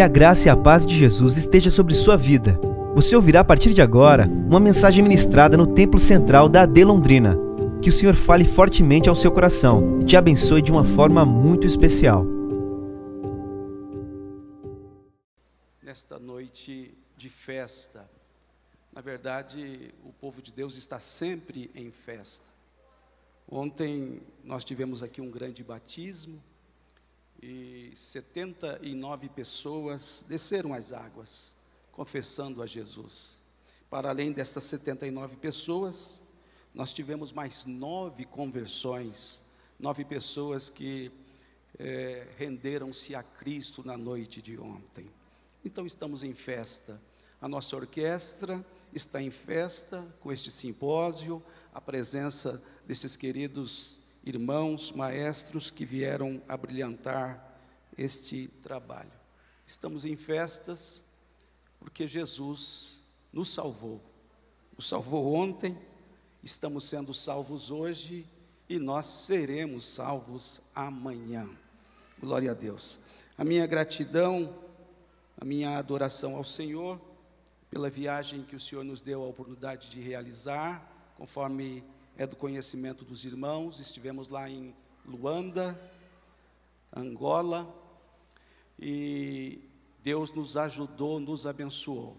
Que a graça e a paz de Jesus esteja sobre sua vida. Você ouvirá a partir de agora uma mensagem ministrada no Templo Central da AD Londrina. Que o Senhor fale fortemente ao seu coração e te abençoe de uma forma muito especial. Nesta noite de festa, na verdade, o povo de Deus está sempre em festa. Ontem nós tivemos aqui um grande batismo e 79 pessoas desceram as águas, confessando a Jesus. Para além destas 79 pessoas, nós tivemos mais nove conversões, nove pessoas que é, renderam-se a Cristo na noite de ontem. Então estamos em festa. A nossa orquestra está em festa com este simpósio, a presença desses queridos irmãos, maestros que vieram a brilhantar este trabalho. Estamos em festas porque Jesus nos salvou. Nos salvou ontem, estamos sendo salvos hoje e nós seremos salvos amanhã. Glória a Deus. A minha gratidão, a minha adoração ao Senhor pela viagem que o Senhor nos deu a oportunidade de realizar, conforme é do conhecimento dos irmãos. Estivemos lá em Luanda, Angola, e Deus nos ajudou, nos abençoou.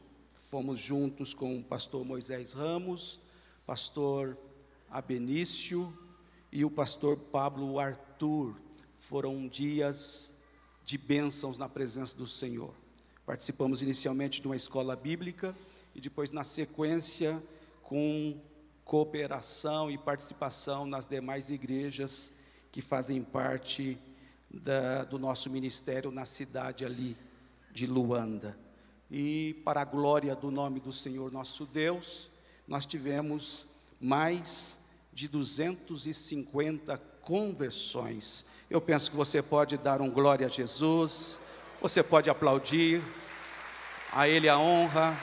Fomos juntos com o pastor Moisés Ramos, pastor Abenício e o pastor Pablo Arthur. Foram dias de bênçãos na presença do Senhor. Participamos inicialmente de uma escola bíblica e depois, na sequência, com cooperação e participação nas demais igrejas que fazem parte da, do nosso ministério na cidade ali de Luanda. E para a glória do nome do Senhor nosso Deus, nós tivemos mais de 250 conversões. Eu penso que você pode dar um glória a Jesus, você pode aplaudir, a Ele a honra,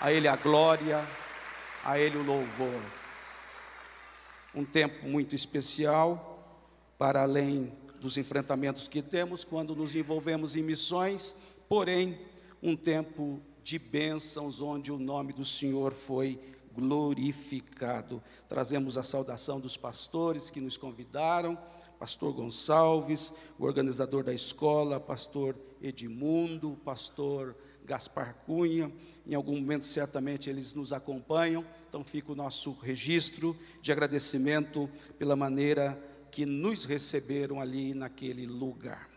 a Ele a glória, a Ele o louvor. Um tempo muito especial, para além dos enfrentamentos que temos quando nos envolvemos em missões, porém, um tempo de bênçãos, onde o nome do Senhor foi glorificado. Trazemos a saudação dos pastores que nos convidaram, pastor Gonçalves, o organizador da escola, pastor Edmundo, pastor Gaspar Cunha, em algum momento certamente eles nos acompanham, então fica o nosso registro de agradecimento pela maneira que nos receberam ali naquele lugar.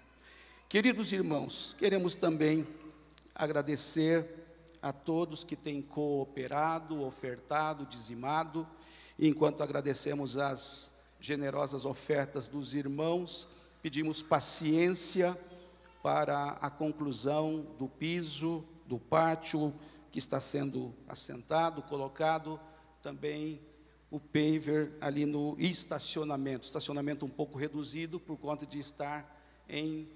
Queridos irmãos, queremos também agradecer a todos que têm cooperado, ofertado, dizimado, enquanto agradecemos as generosas ofertas dos irmãos, pedimos paciência para a conclusão do piso, do pátio que está sendo assentado, colocado, também o paver ali no estacionamento, estacionamento um pouco reduzido por conta de estar em,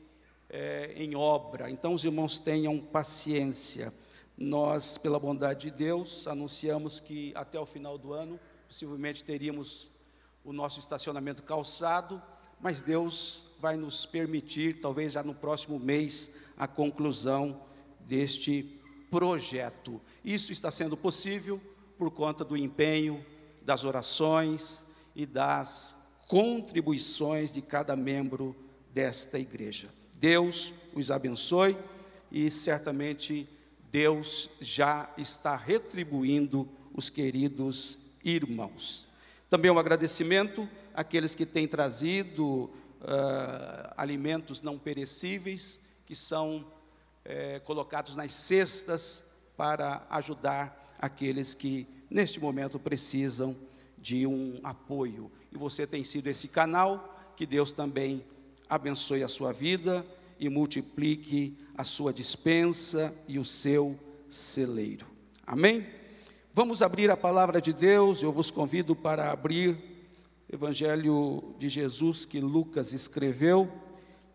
é, em obra. Então, os irmãos tenham paciência. Nós, pela bondade de Deus, anunciamos que até o final do ano, possivelmente teríamos o nosso estacionamento calçado, mas Deus vai nos permitir, talvez já no próximo mês, a conclusão deste projeto. Isso está sendo possível por conta do empenho, das orações e das contribuições de cada membro desta igreja. Deus os abençoe e certamente Deus já está retribuindo os queridos irmãos. Também um agradecimento àqueles que têm trazido uh, alimentos não perecíveis que são colocados nas cestas para ajudar aqueles que neste momento precisam de um apoio. E você tem sido esse canal, que Deus também abençoe a sua vida e multiplique a sua dispensa e o seu celeiro. Amém? Vamos abrir a palavra de Deus, eu vos convido para abrir Evangelho de Jesus que Lucas escreveu,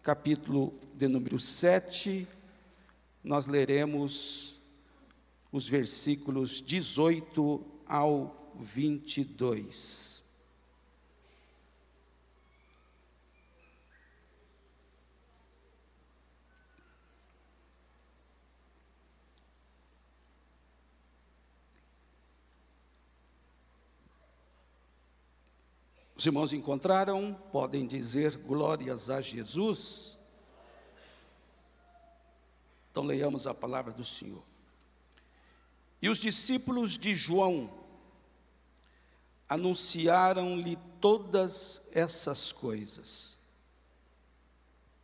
capítulo de número 7, nós leremos os versículos 18 ao 22. Os irmãos encontraram, podem dizer glórias a Jesus. Então leiamos a palavra do Senhor. E os discípulos de João anunciaram-lhe todas essas coisas.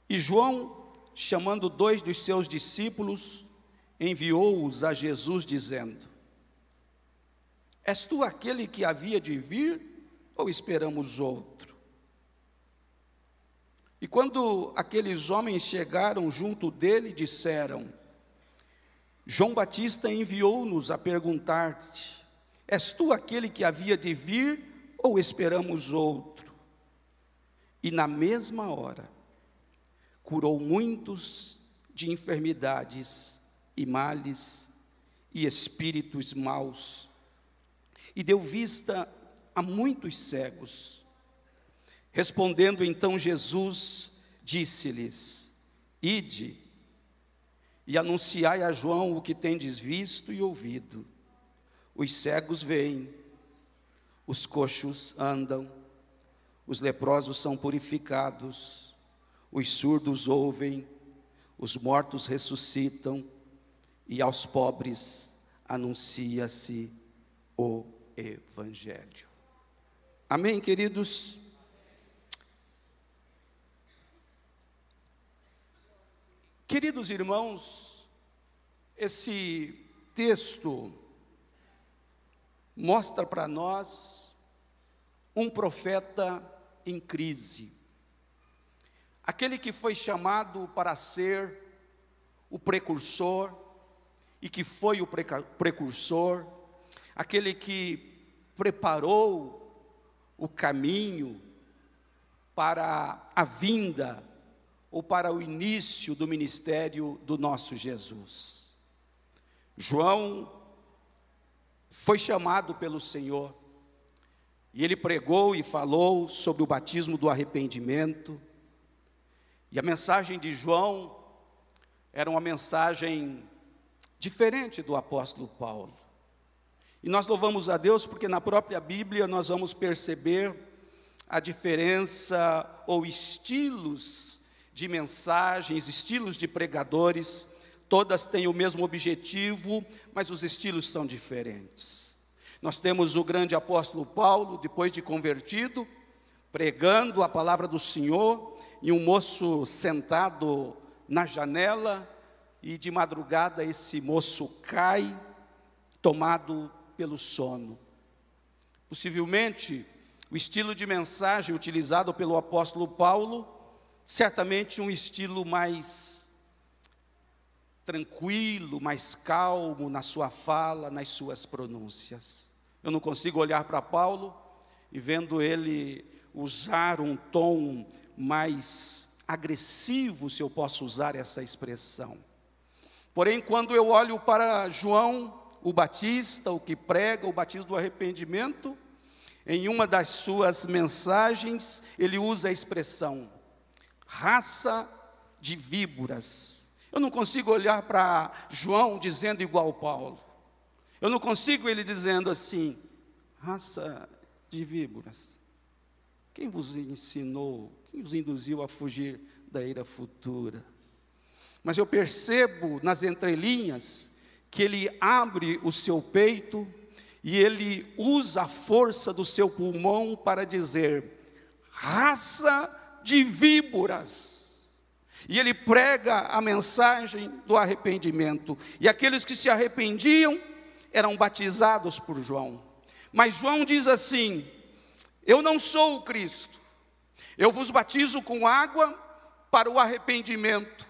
E João, chamando dois dos seus discípulos, enviou-os a Jesus, dizendo: És tu aquele que havia de vir? Ou esperamos outro? E quando aqueles homens chegaram junto dele, disseram: João Batista enviou-nos a perguntar-te: És tu aquele que havia de vir ou esperamos outro? E na mesma hora, curou muitos de enfermidades e males e espíritos maus, e deu vista a muitos cegos. Respondendo então Jesus, disse-lhes: Ide e anunciai a João o que tendes visto e ouvido. Os cegos veem, os coxos andam, os leprosos são purificados, os surdos ouvem, os mortos ressuscitam, e aos pobres anuncia-se o Evangelho. Amém, queridos? Queridos irmãos, esse texto mostra para nós um profeta em crise. Aquele que foi chamado para ser o precursor e que foi o precursor, aquele que preparou o caminho para a vinda ou para o início do ministério do nosso Jesus. João foi chamado pelo Senhor e ele pregou e falou sobre o batismo do arrependimento. E a mensagem de João era uma mensagem diferente do apóstolo Paulo. E nós louvamos a Deus porque na própria Bíblia nós vamos perceber a diferença ou estilos de mensagens, estilos de pregadores, todas têm o mesmo objetivo, mas os estilos são diferentes. Nós temos o grande apóstolo Paulo, depois de convertido, pregando a palavra do Senhor, e um moço sentado na janela, e de madrugada esse moço cai, tomado pelo sono. Possivelmente, o estilo de mensagem utilizado pelo apóstolo Paulo, certamente um estilo mais tranquilo, mais calmo na sua fala, nas suas pronúncias. Eu não consigo olhar para Paulo e vendo ele usar um tom mais agressivo, se eu posso usar essa expressão. Porém, quando eu olho para João, o Batista, o que prega o batismo do arrependimento, em uma das suas mensagens, ele usa a expressão raça de víboras. Eu não consigo olhar para João dizendo igual Paulo. Eu não consigo ele dizendo assim, raça de víboras. Quem vos ensinou, quem vos induziu a fugir da ira futura? Mas eu percebo nas entrelinhas que ele abre o seu peito e ele usa a força do seu pulmão para dizer: raça de víboras. E ele prega a mensagem do arrependimento. E aqueles que se arrependiam eram batizados por João. Mas João diz assim: Eu não sou o Cristo. Eu vos batizo com água para o arrependimento.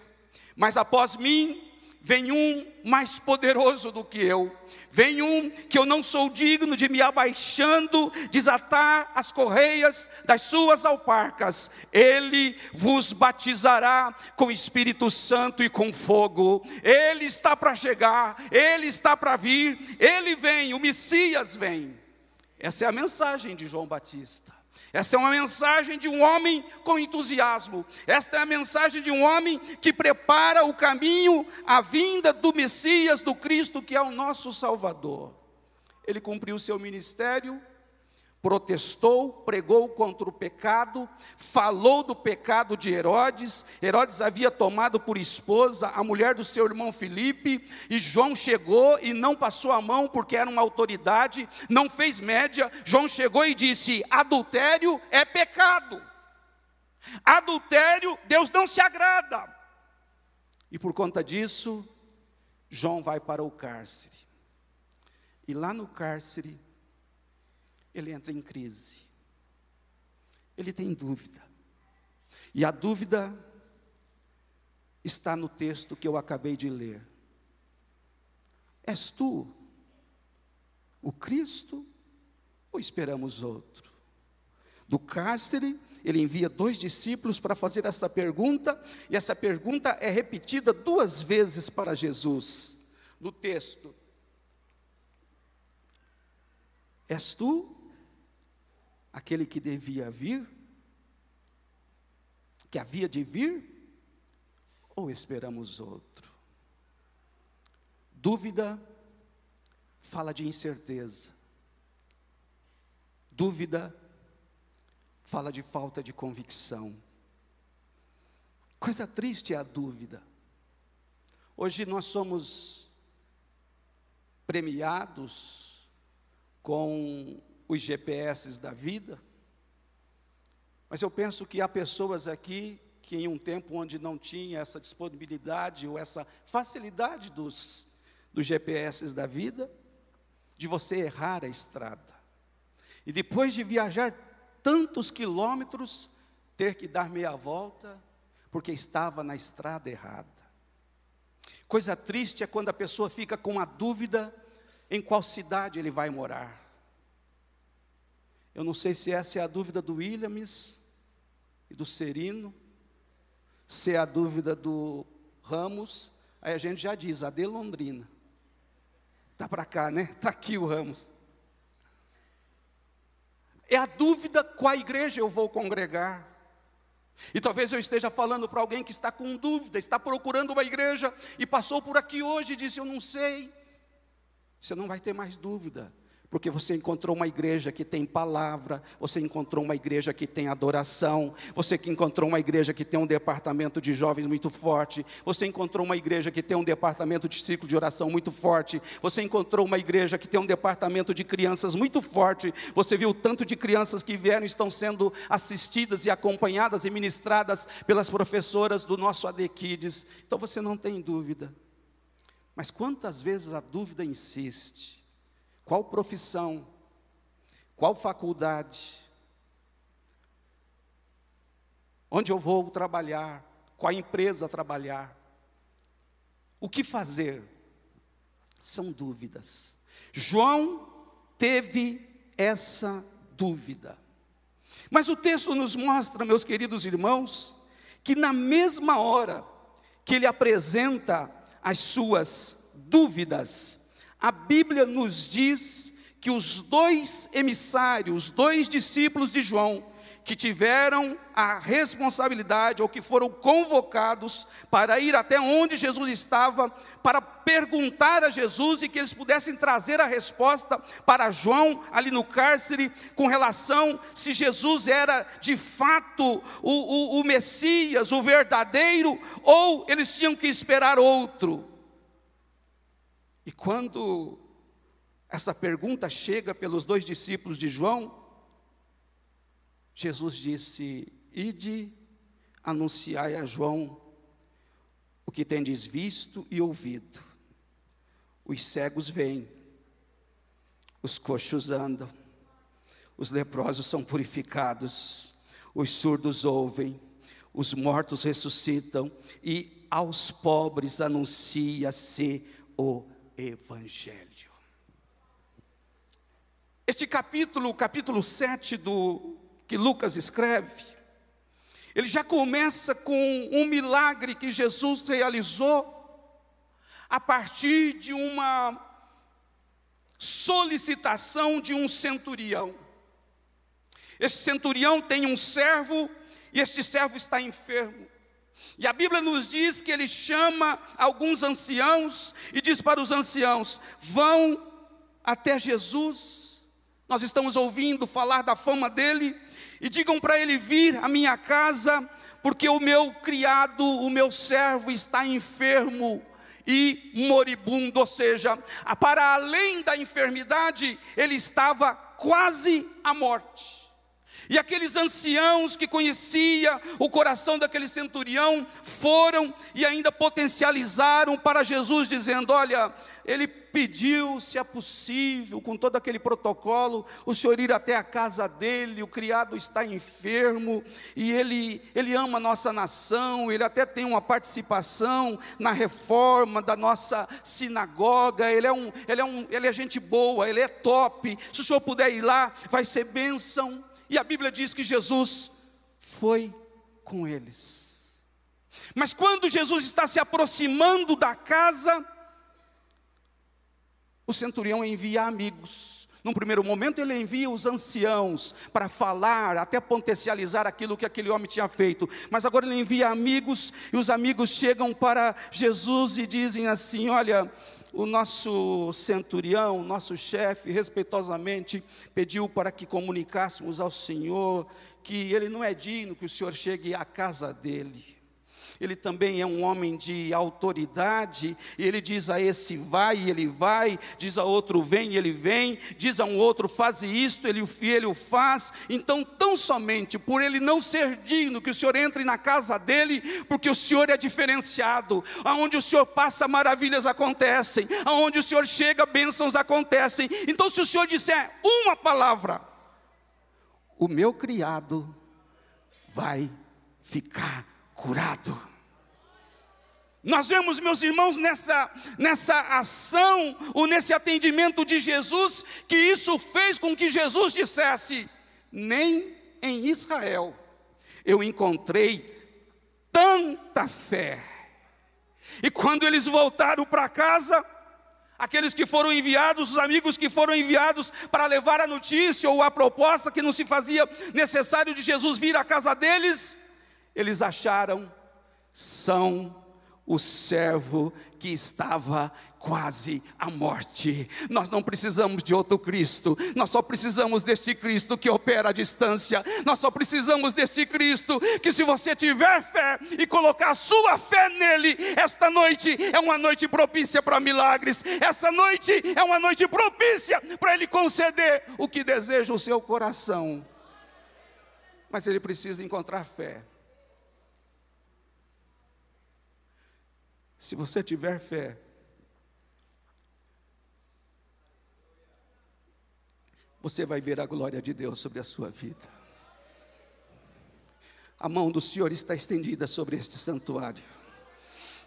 Mas após mim vem um mais poderoso do que eu, vem um que eu não sou digno de me abaixando, desatar as correias das suas alparcas, ele vos batizará com Espírito Santo e com fogo, ele está para chegar, ele está para vir, ele vem, o Messias vem. Essa é a mensagem de João Batista. Essa é uma mensagem de um homem com entusiasmo. Esta é a mensagem de um homem que prepara o caminho à vinda do Messias, do Cristo, que é o nosso Salvador. Ele cumpriu seu ministério, protestou, pregou contra o pecado, falou do pecado de Herodes. Herodes havia tomado por esposa a mulher do seu irmão Filipe, e João chegou e não passou a mão porque era uma autoridade, não fez média. João chegou e disse: adultério é pecado. Adultério, Deus não se agrada. E por conta disso, João vai para o cárcere. E lá no cárcere, ele entra em crise. Ele tem dúvida. E a dúvida está no texto que eu acabei de ler. És tu o Cristo ou esperamos outro? Do cárcere, ele envia dois discípulos para fazer essa pergunta, e essa pergunta é repetida duas vezes para Jesus. No texto, És tu aquele que devia vir? Que havia de vir? Ou esperamos outro? Dúvida fala de incerteza. Dúvida fala de falta de convicção. Coisa triste é a dúvida. Hoje nós somos premiados com os GPS da vida. Mas eu penso que há pessoas aqui que em um tempo onde não tinha essa disponibilidade ou essa facilidade dos, dos GPS da vida, de você errar a estrada. E depois de viajar tantos quilômetros, ter que dar meia volta, porque estava na estrada errada. Coisa triste é quando a pessoa fica com a dúvida em qual cidade ele vai morar. Eu não sei se essa é a dúvida do Williams e do Serino, se é a dúvida do Ramos, aí a gente já diz, a de Londrina. Está para cá, né? Está aqui o Ramos. É a dúvida qual igreja eu vou congregar. E talvez eu esteja falando para alguém que está com dúvida, está procurando uma igreja e passou por aqui hoje e disse: Eu não sei. Você não vai ter mais dúvida porque você encontrou uma igreja que tem palavra, você encontrou uma igreja que tem adoração, você que encontrou uma igreja que tem um departamento de jovens muito forte, você encontrou uma igreja que tem um departamento de ciclo de oração muito forte, você encontrou uma igreja que tem um departamento de crianças muito forte, você viu o tanto de crianças que vieram e estão sendo assistidas e acompanhadas e ministradas pelas professoras do nosso ADKids, então você não tem dúvida. Mas quantas vezes a dúvida insiste? Qual profissão? Qual faculdade? Onde eu vou trabalhar? Qual empresa trabalhar? O que fazer? São dúvidas. João teve essa dúvida. Mas o texto nos mostra, meus queridos irmãos, que na mesma hora que ele apresenta as suas dúvidas, a Bíblia nos diz que os dois emissários, os dois discípulos de João, que tiveram a responsabilidade ou que foram convocados para ir até onde Jesus estava, para perguntar a Jesus e que eles pudessem trazer a resposta para João ali no cárcere com relação se Jesus era de fato o, o, o Messias, o verdadeiro, ou eles tinham que esperar outro. E quando essa pergunta chega pelos dois discípulos de João, Jesus disse: Ide, anunciai a João o que tendes visto e ouvido. Os cegos vêm, os coxos andam, os leprosos são purificados, os surdos ouvem, os mortos ressuscitam, e aos pobres anuncia-se o Evangelho. Este capítulo, capítulo 7 do que Lucas escreve, ele já começa com um milagre que Jesus realizou a partir de uma solicitação de um centurião. Esse centurião tem um servo e este servo está enfermo. E a Bíblia nos diz que ele chama alguns anciãos e diz para os anciãos: vão até Jesus. Nós estamos ouvindo falar da fama dele, e digam para ele vir à minha casa, porque o meu criado, o meu servo está enfermo e moribundo, ou seja, para além da enfermidade, ele estava quase à morte. E aqueles anciãos que conhecia o coração daquele centurião foram e ainda potencializaram para Jesus, dizendo: Olha, ele pediu, se é possível, com todo aquele protocolo, o senhor ir até a casa dele, o criado está enfermo, e ele, ele ama a nossa nação, ele até tem uma participação na reforma da nossa sinagoga, ele é, um, ele é, um, ele é gente boa, ele é top, se o senhor puder ir lá, vai ser bênção. E a Bíblia diz que Jesus foi com eles. Mas quando Jesus está se aproximando da casa, o centurião envia amigos. Num primeiro momento, ele envia os anciãos para falar, até potencializar aquilo que aquele homem tinha feito. Mas agora ele envia amigos, e os amigos chegam para Jesus e dizem assim: Olha, o nosso centurião, nosso chefe, respeitosamente pediu para que comunicássemos ao Senhor que ele não é digno que o Senhor chegue à casa dele ele também é um homem de autoridade, e ele diz a esse vai, e ele vai, diz a outro vem, e ele vem, diz a um outro faz isto, ele, e ele o faz. Então, tão somente por ele não ser digno que o Senhor entre na casa dele, porque o Senhor é diferenciado, aonde o Senhor passa, maravilhas acontecem, aonde o Senhor chega, bênçãos acontecem. Então, se o Senhor disser uma palavra, o meu criado vai ficar curado. Nós vemos, meus irmãos, nessa, nessa ação, ou nesse atendimento de Jesus, que isso fez com que Jesus dissesse: Nem em Israel eu encontrei tanta fé. E quando eles voltaram para casa, aqueles que foram enviados, os amigos que foram enviados para levar a notícia ou a proposta que não se fazia necessário de Jesus vir à casa deles, eles acharam são o servo que estava quase à morte. Nós não precisamos de outro Cristo, nós só precisamos deste Cristo que opera à distância, nós só precisamos deste Cristo que, se você tiver fé e colocar a sua fé nele, esta noite é uma noite propícia para milagres, essa noite é uma noite propícia para ele conceder o que deseja o seu coração. Mas ele precisa encontrar fé. Se você tiver fé, você vai ver a glória de Deus sobre a sua vida. A mão do Senhor está estendida sobre este santuário.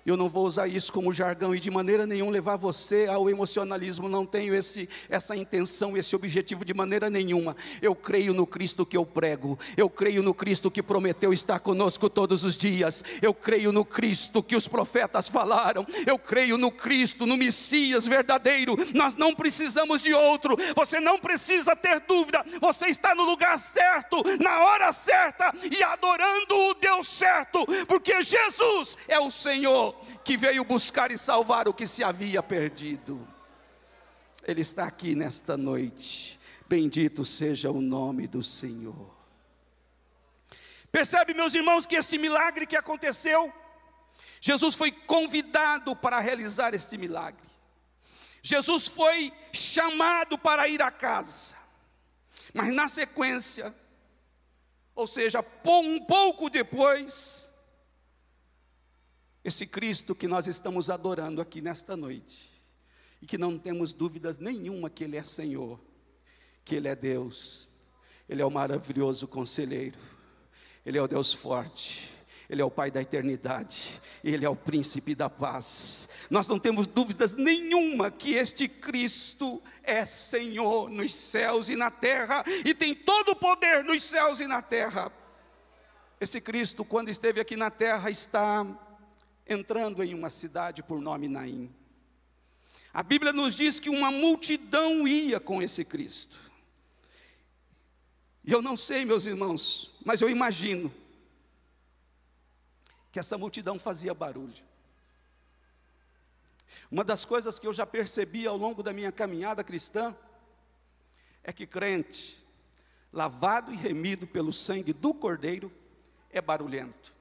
Eu não vou usar isso como jargão e de maneira nenhuma levar você ao emocionalismo. Não tenho esse, essa intenção, esse objetivo de maneira nenhuma. Eu creio no Cristo que eu prego. Eu creio no Cristo que prometeu estar conosco todos os dias. Eu creio no Cristo que os profetas falaram. Eu creio no Cristo, no Messias verdadeiro. Nós não precisamos de outro. Você não precisa ter dúvida. Você está no lugar certo, na hora certa e adorando o Deus certo, porque Jesus é o Senhor que veio buscar e salvar o que se havia perdido. Ele está aqui nesta noite. Bendito seja o nome do Senhor. Percebe, meus irmãos, que este milagre que aconteceu, Jesus foi convidado para realizar este milagre. Jesus foi chamado para ir à casa. Mas na sequência, ou seja, um pouco depois, esse Cristo que nós estamos adorando aqui nesta noite, e que não temos dúvidas nenhuma que Ele é Senhor, que Ele é Deus, Ele é o maravilhoso conselheiro, Ele é o Deus forte, Ele é o Pai da eternidade, Ele é o príncipe da paz. Nós não temos dúvidas nenhuma que este Cristo é Senhor nos céus e na terra, e tem todo o poder nos céus e na terra. Esse Cristo, quando esteve aqui na terra, está entrando em uma cidade por nome Naim. A Bíblia nos diz que uma multidão ia com esse Cristo. E eu não sei, meus irmãos, mas eu imagino que essa multidão fazia barulho. Uma das coisas que eu já percebi ao longo da minha caminhada cristã é que crente, lavado e remido pelo sangue do Cordeiro, é barulhento.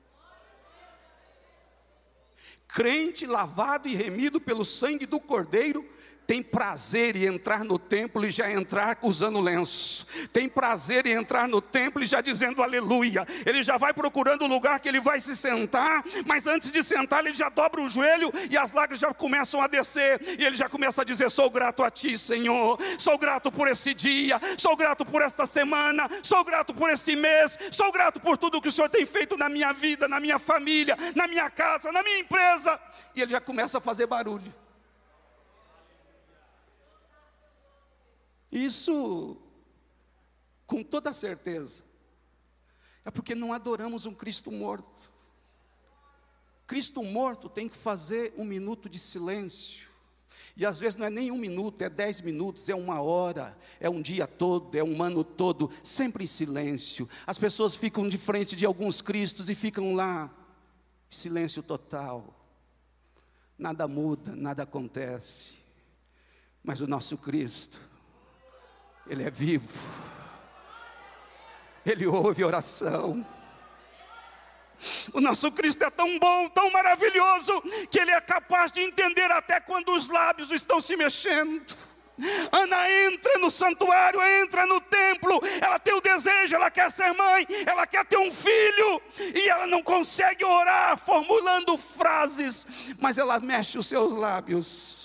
Crente lavado e remido pelo sangue do Cordeiro tem prazer em entrar no templo e já entrar usando lenço, tem prazer em entrar no templo e já dizendo aleluia. Ele já vai procurando o lugar que ele vai se sentar, mas antes de sentar, ele já dobra o joelho e as lágrimas já começam a descer, e ele já começa a dizer: Sou grato a ti, Senhor, sou grato por esse dia, sou grato por esta semana, sou grato por esse mês, sou grato por tudo que o Senhor tem feito na minha vida, na minha família, na minha casa, na minha empresa, e ele já começa a fazer barulho. Isso, com toda certeza, é porque não adoramos um Cristo morto. Cristo morto tem que fazer um minuto de silêncio. E às vezes não é nem um minuto, é dez minutos, é uma hora, é um dia todo, é um ano todo, sempre em silêncio. As pessoas ficam de frente de alguns Cristos e ficam lá, silêncio total. Nada muda, nada acontece. Mas o nosso Cristo, ele é vivo. Ele ouve oração. O nosso Cristo é tão bom, tão maravilhoso, que Ele é capaz de entender até quando os lábios estão se mexendo. Ana entra no santuário, entra no templo, ela tem o desejo, ela quer ser mãe, ela quer ter um filho, e ela não consegue orar formulando frases, mas ela mexe os seus lábios.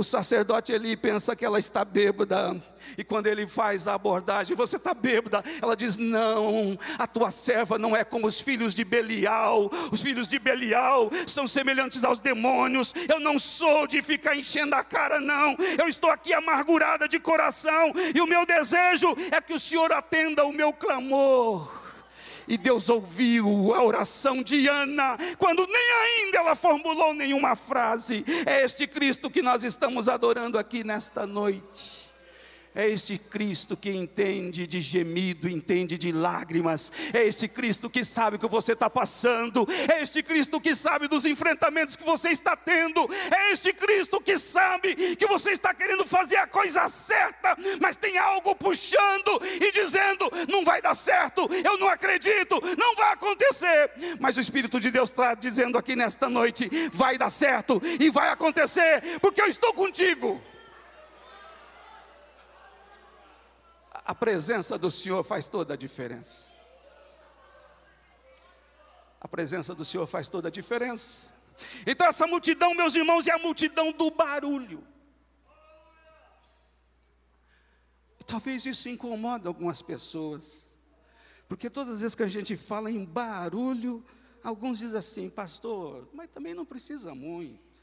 O sacerdote Eli pensa que ela está bêbada. E quando ele faz a abordagem, você está bêbada? Ela diz: Não, a tua serva não é como os filhos de Belial. Os filhos de Belial são semelhantes aos demônios. Eu não sou de ficar enchendo a cara, não. Eu estou aqui amargurada de coração. E o meu desejo é que o Senhor atenda o meu clamor. E Deus ouviu a oração de Ana, quando nem ainda ela formulou nenhuma frase. É este Cristo que nós estamos adorando aqui nesta noite. É este Cristo que entende de gemido, entende de lágrimas. É este Cristo que sabe o que você está passando. É este Cristo que sabe dos enfrentamentos que você está tendo. É este Cristo que sabe que você está querendo fazer a coisa certa, mas tem algo puxando e dizendo: não vai dar certo, eu não acredito, não vai acontecer. Mas o Espírito de Deus está dizendo aqui nesta noite: vai dar certo e vai acontecer, porque eu estou contigo. A presença do Senhor faz toda a diferença. A presença do Senhor faz toda a diferença. Então, essa multidão, meus irmãos, é a multidão do barulho. E talvez isso incomode algumas pessoas, porque todas as vezes que a gente fala em barulho, alguns dizem assim, pastor, mas também não precisa muito.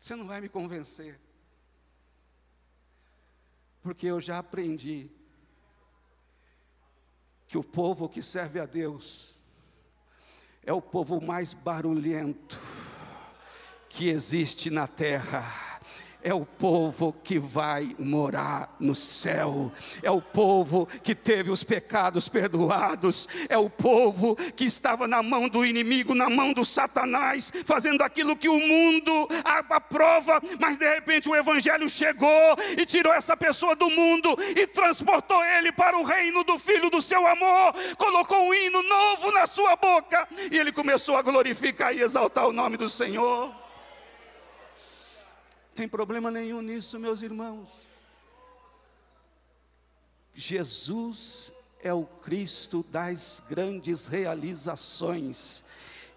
Você não vai me convencer porque eu já aprendi que o povo que serve a Deus é o povo mais barulhento que existe na terra é o povo que vai morar no céu, é o povo que teve os pecados perdoados, é o povo que estava na mão do inimigo, na mão do Satanás, fazendo aquilo que o mundo aprova, mas de repente o Evangelho chegou e tirou essa pessoa do mundo e transportou ele para o reino do Filho do seu amor, colocou um hino novo na sua boca e ele começou a glorificar e exaltar o nome do Senhor. Tem problema nenhum nisso, meus irmãos. Jesus é o Cristo das grandes realizações.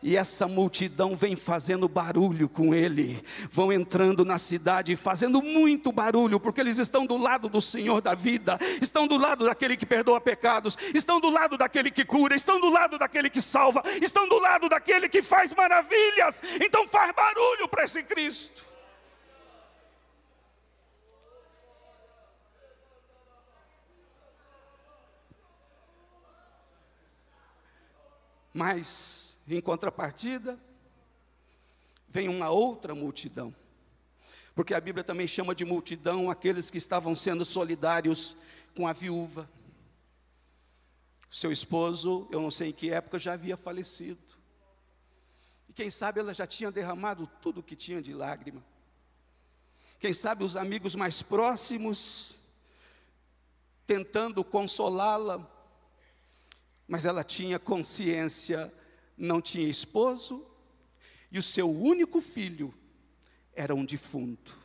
E essa multidão vem fazendo barulho com ele, vão entrando na cidade fazendo muito barulho, porque eles estão do lado do Senhor da vida, estão do lado daquele que perdoa pecados, estão do lado daquele que cura, estão do lado daquele que salva, estão do lado daquele que faz maravilhas. Então faz barulho para esse Cristo. Mas, em contrapartida, vem uma outra multidão. Porque a Bíblia também chama de multidão aqueles que estavam sendo solidários com a viúva. Seu esposo, eu não sei em que época, já havia falecido. E quem sabe ela já tinha derramado tudo o que tinha de lágrima. Quem sabe os amigos mais próximos tentando consolá-la, mas ela tinha consciência, não tinha esposo, e o seu único filho era um defunto.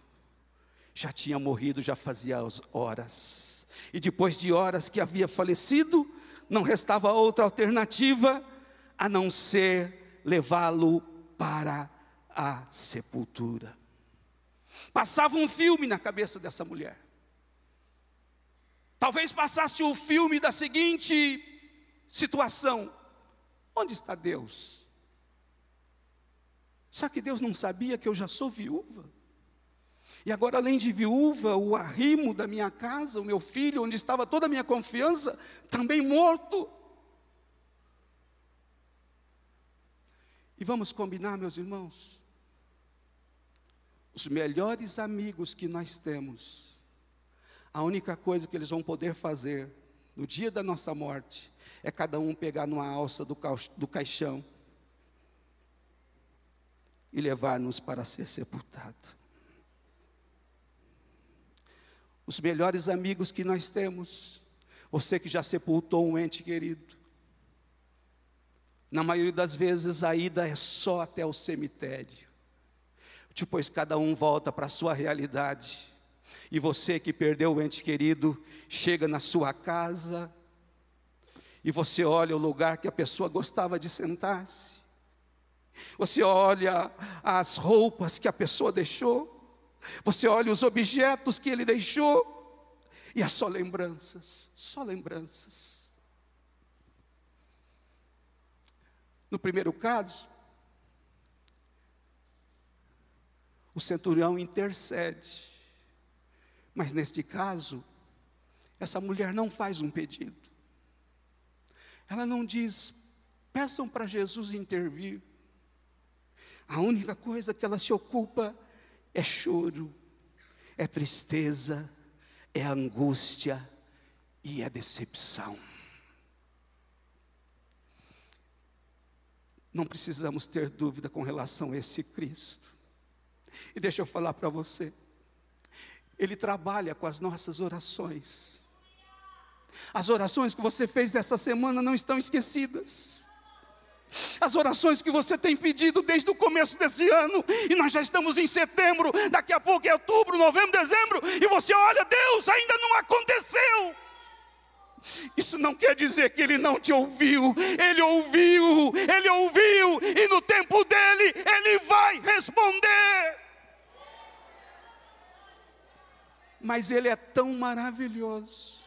Já tinha morrido, já fazia horas. E depois de horas que havia falecido, não restava outra alternativa a não ser levá-lo para a sepultura. Passava um filme na cabeça dessa mulher. Talvez passasse o filme da seguinte situação: onde está Deus? Só que Deus não sabia que eu já sou viúva. E agora, além de viúva, o arrimo da minha casa, o meu filho, onde estava toda a minha confiança, também morto. E vamos combinar, meus irmãos, os melhores amigos que nós temos, a única coisa que eles vão poder fazer no dia da nossa morte é cada um pegar numa alça do, caixão e levar-nos para ser sepultado. Os melhores amigos que nós temos, você que já sepultou um ente querido, na maioria das vezes a ida é só até o cemitério. Depois cada um volta para a sua realidade. E você que perdeu o ente querido, chega na sua casa e você olha o lugar que a pessoa gostava de sentar-se. Você olha as roupas que a pessoa deixou. Você olha os objetos que ele deixou. E é só lembranças, só lembranças. No primeiro caso, o centurião intercede. Mas neste caso, essa mulher não faz um pedido. Ela não diz, peçam para Jesus intervir. A única coisa que ela se ocupa é choro, é tristeza, é angústia e é decepção. Não precisamos ter dúvida com relação a esse Cristo. E deixa eu falar para você, Ele trabalha com as nossas orações. As orações que você fez essa semana não estão esquecidas. As orações que você tem pedido desde o começo desse ano, e nós já estamos em setembro, daqui a pouco é outubro, novembro, dezembro, e você olha, Deus, ainda não aconteceu. Isso não quer dizer que ele não te ouviu, ele ouviu, ele ouviu, e no tempo dele, ele vai responder. Mas ele é tão maravilhoso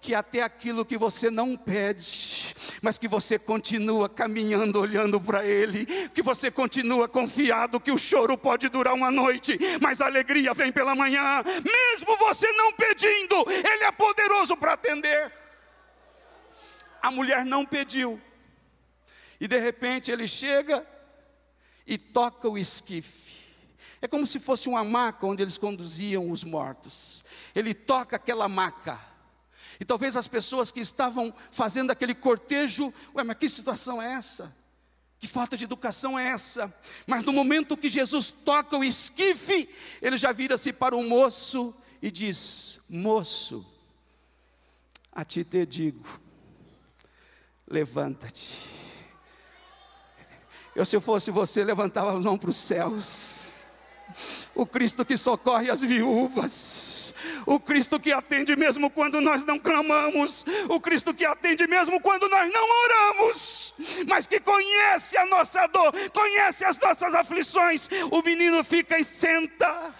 que até aquilo que você não pede, mas que você continua caminhando olhando para Ele, que você continua confiado que o choro pode durar uma noite, mas a alegria vem pela manhã, mesmo você não pedindo, Ele é poderoso para atender. A mulher não pediu, e de repente ele chega e toca o esquife. É como se fosse uma maca onde eles conduziam os mortos. Ele toca aquela maca e talvez as pessoas que estavam fazendo aquele cortejo, ué, mas que situação é essa? Que falta de educação é essa? Mas no momento que Jesus toca o esquife, ele já vira-se para o moço e diz: Moço, a ti te digo, levanta-te. Eu, se eu fosse você, levantava a mão para os céus o Cristo que socorre as viúvas, o Cristo que atende mesmo quando nós não clamamos, o Cristo que atende mesmo quando nós não oramos, mas que conhece a nossa dor, conhece as nossas aflições. O menino fica e senta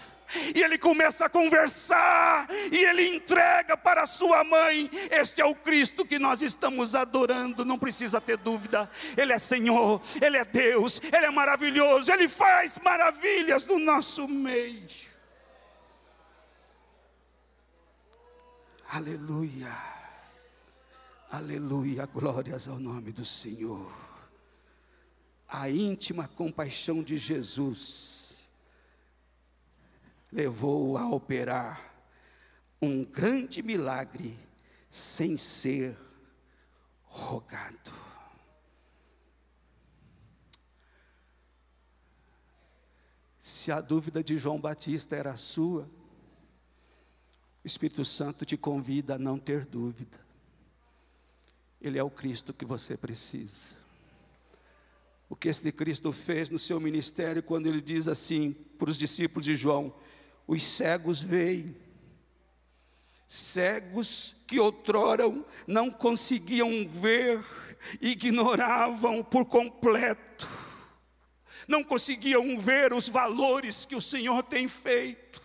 e ele começa a conversar, e ele entrega para sua mãe. Este é o Cristo que nós estamos adorando, não precisa ter dúvida. Ele é Senhor, Ele é Deus, Ele é maravilhoso, Ele faz maravilhas no nosso meio. Aleluia, aleluia, glórias ao nome do Senhor. A íntima compaixão de Jesus levou a operar um grande milagre sem ser rogado. Se a dúvida de João Batista era sua, o Espírito Santo te convida a não ter dúvida. Ele é o Cristo que você precisa. O que esse Cristo fez no seu ministério quando ele diz assim para os discípulos de João: os cegos veem, cegos que outrora não conseguiam ver, ignoravam por completo, não conseguiam ver os valores que o Senhor tem feito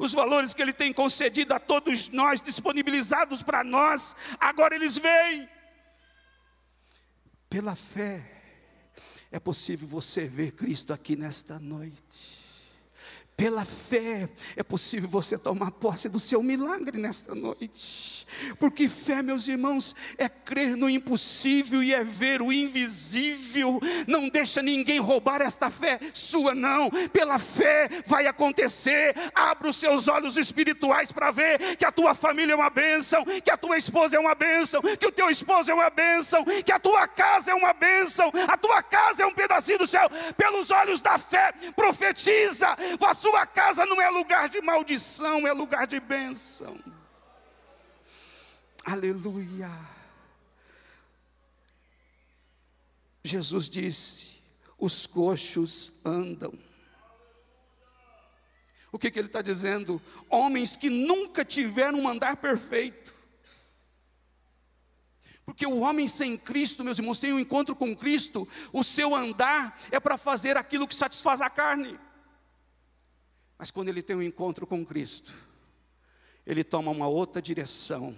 os valores que Ele tem concedido a todos nós, disponibilizados para nós, agora eles veem. Pela fé, é possível você ver Cristo aqui nesta noite. Pela fé é possível você tomar posse do seu milagre nesta noite. Porque fé, meus irmãos, é crer no impossível e é ver o invisível. Não deixa ninguém roubar esta fé sua, não. Pela fé vai acontecer. Abra os seus olhos espirituais para ver que a tua família é uma bênção, que a tua esposa é uma bênção, que o teu esposo é uma bênção, que a tua casa é uma bênção, a tua casa é um pedacinho do céu. Pelos olhos da fé, profetiza. A sua casa não é lugar de maldição, é lugar de bênção. Aleluia. Jesus disse: os coxos andam. O que, que ele está dizendo? Homens que nunca tiveram um andar perfeito. Porque o homem sem Cristo, meus irmãos, sem o um encontro com Cristo, o seu andar é para fazer aquilo que satisfaz a carne. Mas quando ele tem um encontro com Cristo, ele toma uma outra direção,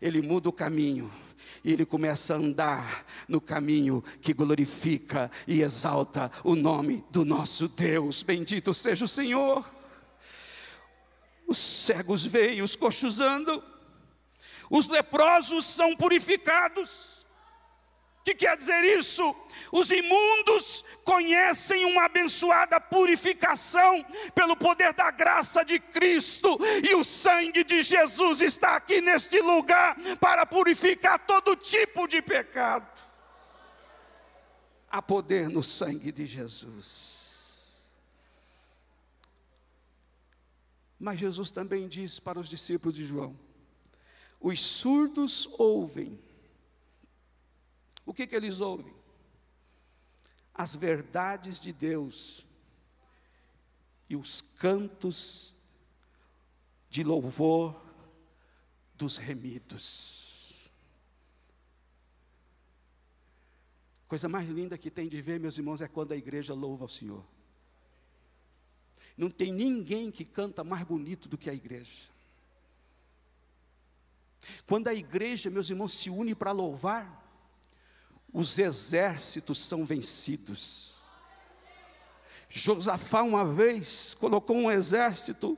ele muda o caminho, e ele começa a andar no caminho que glorifica e exalta o nome do nosso Deus. Bendito seja o Senhor. Os cegos veem, os coxos andam, os leprosos são purificados. O que quer dizer isso? Os imundos conhecem uma abençoada purificação pelo poder da graça de Cristo, e o sangue de Jesus está aqui neste lugar para purificar todo tipo de pecado. Há poder no sangue de Jesus. Mas Jesus também diz para os discípulos de João: os surdos ouvem o que, que eles ouvem? As verdades de Deus e os cantos de louvor dos remidos. Coisa mais linda que tem de ver, meus irmãos, é quando a igreja louva ao Senhor. Não tem ninguém que canta mais bonito do que a igreja. Quando a igreja, meus irmãos, se une para louvar, os exércitos são vencidos. Josafá uma vez colocou um exército,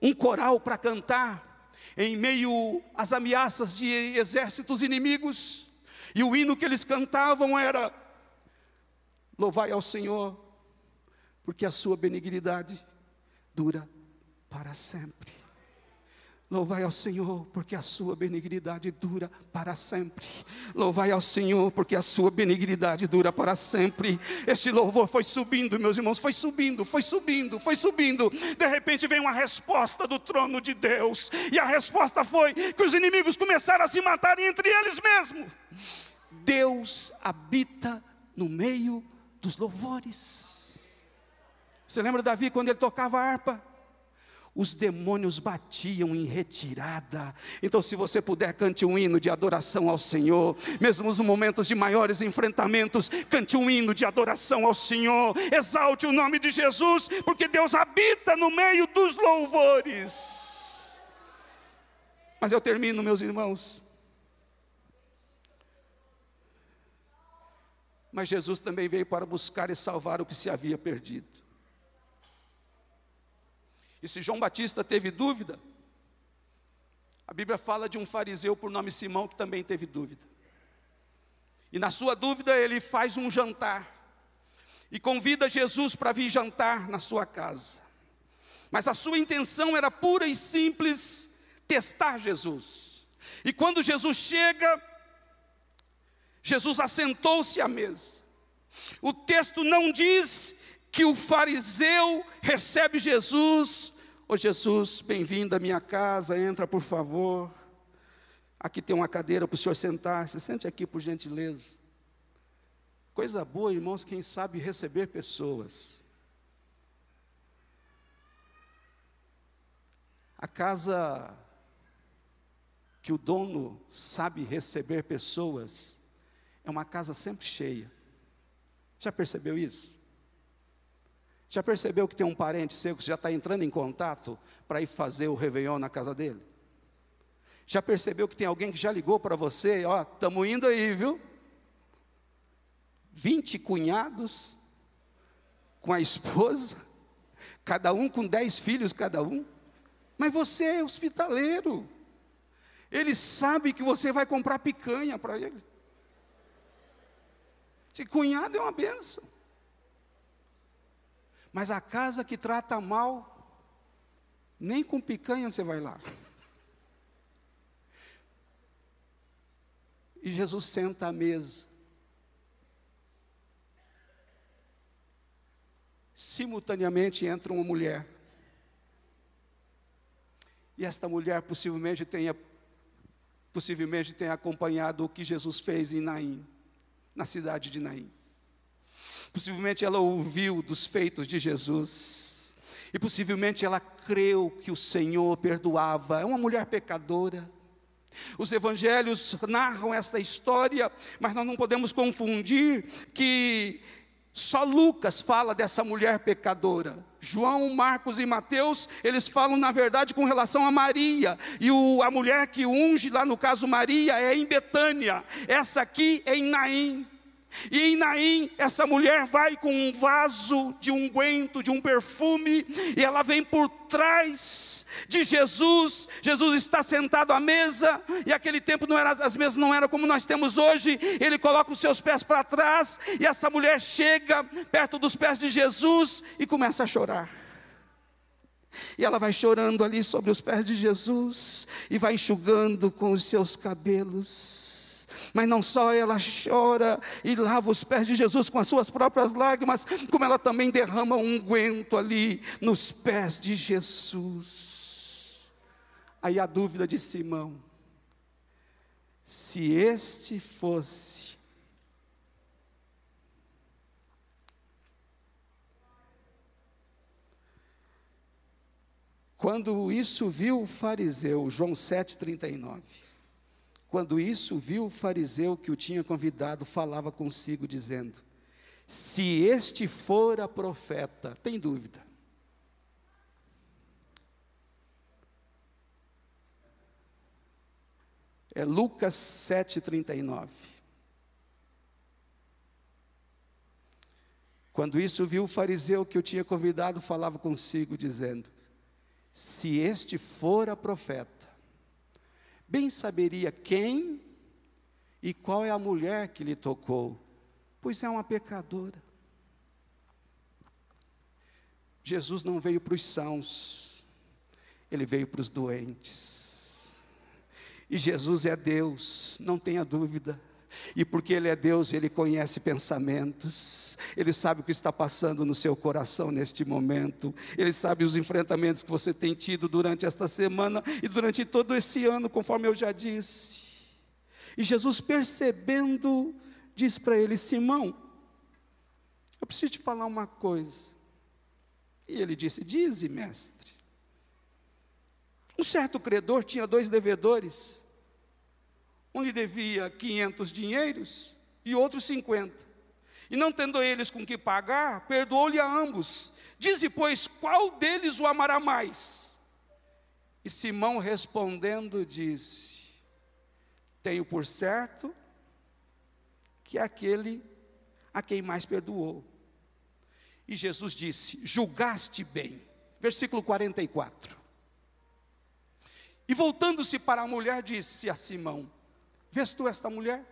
um coral para cantar, em meio às ameaças de exércitos inimigos, e o hino que eles cantavam era: Louvai ao Senhor, porque a sua benignidade dura para sempre. Louvai ao Senhor, porque a sua benignidade dura para sempre. Louvai ao Senhor, porque a sua benignidade dura para sempre. Este louvor foi subindo, meus irmãos, foi subindo, foi subindo, foi subindo. De repente vem uma resposta do trono de Deus, e a resposta foi que os inimigos começaram a se matar entre eles mesmos. Deus habita no meio dos louvores. Você lembra Davi quando ele tocava a harpa? Os demônios batiam em retirada. Então, se você puder, cante um hino de adoração ao Senhor, mesmo nos momentos de maiores enfrentamentos, cante um hino de adoração ao Senhor, exalte o nome de Jesus, porque Deus habita no meio dos louvores. Mas eu termino, meus irmãos. Mas Jesus também veio para buscar e salvar o que se havia perdido. E se João Batista teve dúvida, a Bíblia fala de um fariseu por nome Simão que também teve dúvida. E na sua dúvida, ele faz um jantar e convida Jesus para vir jantar na sua casa. Mas a sua intenção era pura e simples testar Jesus. E quando Jesus chega, Jesus assentou-se à mesa. O texto não diz que o fariseu recebe Jesus. Ô Jesus, bem-vindo à minha casa, entra por favor. Aqui tem uma cadeira para o senhor sentar, se sente aqui por gentileza. Coisa boa, irmãos, quem sabe receber pessoas. A casa que o dono sabe receber pessoas é uma casa sempre cheia. Já percebeu isso? Já percebeu que tem um parente seu que já está entrando em contato para ir fazer o Réveillon na casa dele? Já percebeu que tem alguém que já ligou para você, ó, estamos indo aí, viu? 20 cunhados com a esposa, cada um com 10 filhos cada um. Mas você é hospitaleiro. Ele sabe que você vai comprar picanha para ele. Esse cunhado é uma benção. Mas a casa que trata mal, nem com picanha você vai lá. E Jesus senta à mesa. simultaneamente entra uma mulher. E esta mulher possivelmente tenha, possivelmente tenha acompanhado o que Jesus fez em Naim, na cidade de Naim. Possivelmente ela ouviu dos feitos de Jesus. E possivelmente ela creu que o Senhor perdoava. É uma mulher pecadora. Os evangelhos narram essa história, mas nós não podemos confundir que só Lucas fala dessa mulher pecadora. João, Marcos e Mateus, eles falam na verdade com relação a Maria. E o, a mulher que unge, lá no caso Maria, é em Betânia. Essa aqui é em Naim. E em Naim, essa mulher vai com um vaso de unguento, de um perfume, e ela vem por trás de Jesus. Jesus está sentado à mesa, e aquele tempo não era, as mesas não eram como nós temos hoje. Ele coloca os seus pés para trás, e essa mulher chega perto dos pés de Jesus e começa a chorar. E ela vai chorando ali sobre os pés de Jesus, e vai enxugando com os seus cabelos. Mas não só ela chora e lava os pés de Jesus com as suas próprias lágrimas, como ela também derrama um unguento ali nos pés de Jesus. Aí a dúvida de Simão: se este fosse Quando isso viu o fariseu, João 7,39. Quando isso viu o fariseu que o tinha convidado, falava consigo, dizendo: Se este fora profeta, tem dúvida. É Lucas 7,39. Quando isso viu o fariseu que o tinha convidado, falava consigo, dizendo: Se este fora profeta, Bem saberia quem e qual é a mulher que lhe tocou, pois é uma pecadora. Jesus não veio para os sãos, ele veio para os doentes. E Jesus é Deus, não tenha dúvida. E porque Ele é Deus, Ele conhece pensamentos, Ele sabe o que está passando no seu coração neste momento, Ele sabe os enfrentamentos que você tem tido durante esta semana e durante todo esse ano, conforme eu já disse. E Jesus, percebendo, diz para ele: Simão, eu preciso te falar uma coisa. E ele disse: Dize, mestre. Um certo credor tinha dois devedores. Um lhe devia 500 dinheiros e outro 50. E não tendo eles com que pagar, perdoou-lhe a ambos. Dize, pois, qual deles o amará mais? E Simão respondendo disse: Tenho por certo que é aquele a quem mais perdoou. E Jesus disse: Julgaste bem. Versículo 44. E voltando-se para a mulher, disse a Simão: Vês tu esta mulher?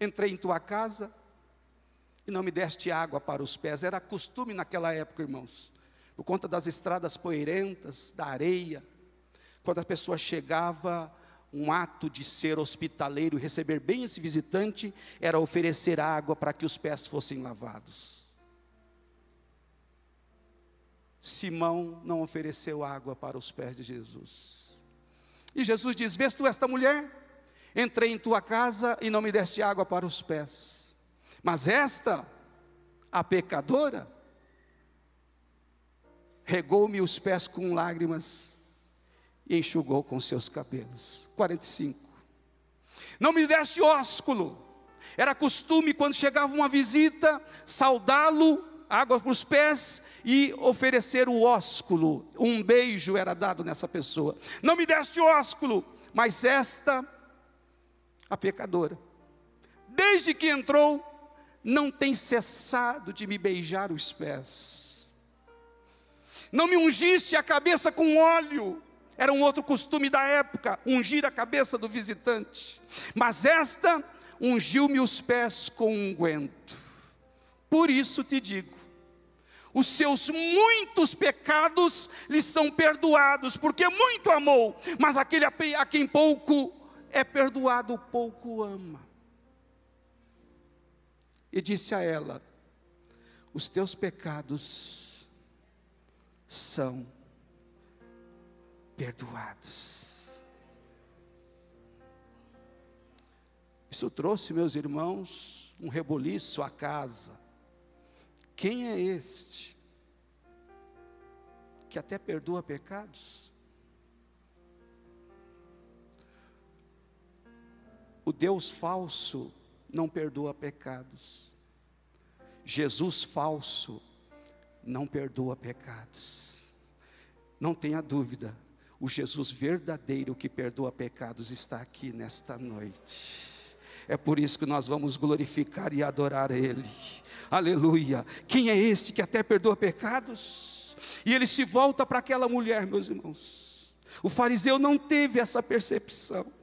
Entrei em tua casa e não me deste água para os pés. Era costume naquela época, irmãos, por conta das estradas poeirentas, da areia. Quando a pessoa chegava, um ato de ser hospitaleiro e receber bem esse visitante era oferecer água para que os pés fossem lavados. Simão não ofereceu água para os pés de Jesus. E Jesus diz: Vês tu esta mulher? Entrei em tua casa e não me deste água para os pés. Mas esta, a pecadora, regou-me os pés com lágrimas e enxugou com seus cabelos. 45. Não me deste ósculo. Era costume, quando chegava uma visita, saudá-lo, água para os pés e oferecer o ósculo. Um beijo era dado nessa pessoa. Não me deste ósculo, mas esta, a pecadora, desde que entrou, não tem cessado de me beijar os pés. Não me ungiste a cabeça com óleo, era um outro costume da época, ungir a cabeça do visitante. Mas esta ungiu-me os pés com unguento. Por isso te digo: os seus muitos pecados lhe são perdoados, porque muito amou, mas aquele a quem pouco é perdoado, pouco ama. E disse a ela: Os teus pecados são perdoados. Isso trouxe, meus irmãos, um reboliço à casa. Quem é este que até perdoa pecados? O Deus falso não perdoa pecados. Jesus falso não perdoa pecados. Não tenha dúvida, o Jesus verdadeiro que perdoa pecados está aqui nesta noite. É por isso que nós vamos glorificar e adorar Ele. Aleluia. Quem é esse que até perdoa pecados? E ele se volta para aquela mulher, meus irmãos. O fariseu não teve essa percepção.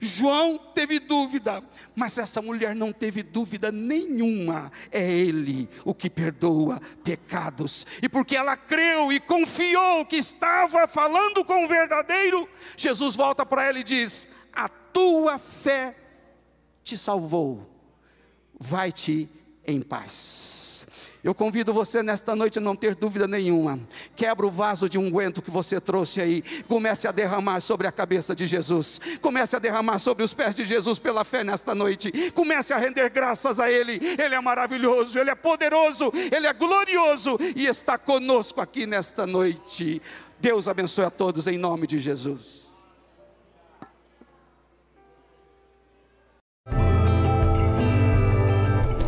João teve dúvida, mas essa mulher não teve dúvida nenhuma. É Ele o que perdoa pecados. E porque ela creu e confiou que estava falando com o verdadeiro, Jesus volta para ela e diz: A tua fé te salvou, vai-te em paz. Eu convido você nesta noite a não ter dúvida nenhuma. Quebra o vaso de unguento que você trouxe aí. Comece a derramar sobre a cabeça de Jesus. Comece a derramar sobre os pés de Jesus pela fé nesta noite. Comece a render graças a Ele. Ele é maravilhoso, Ele é poderoso, Ele é glorioso e está conosco aqui nesta noite. Deus abençoe a todos em nome de Jesus.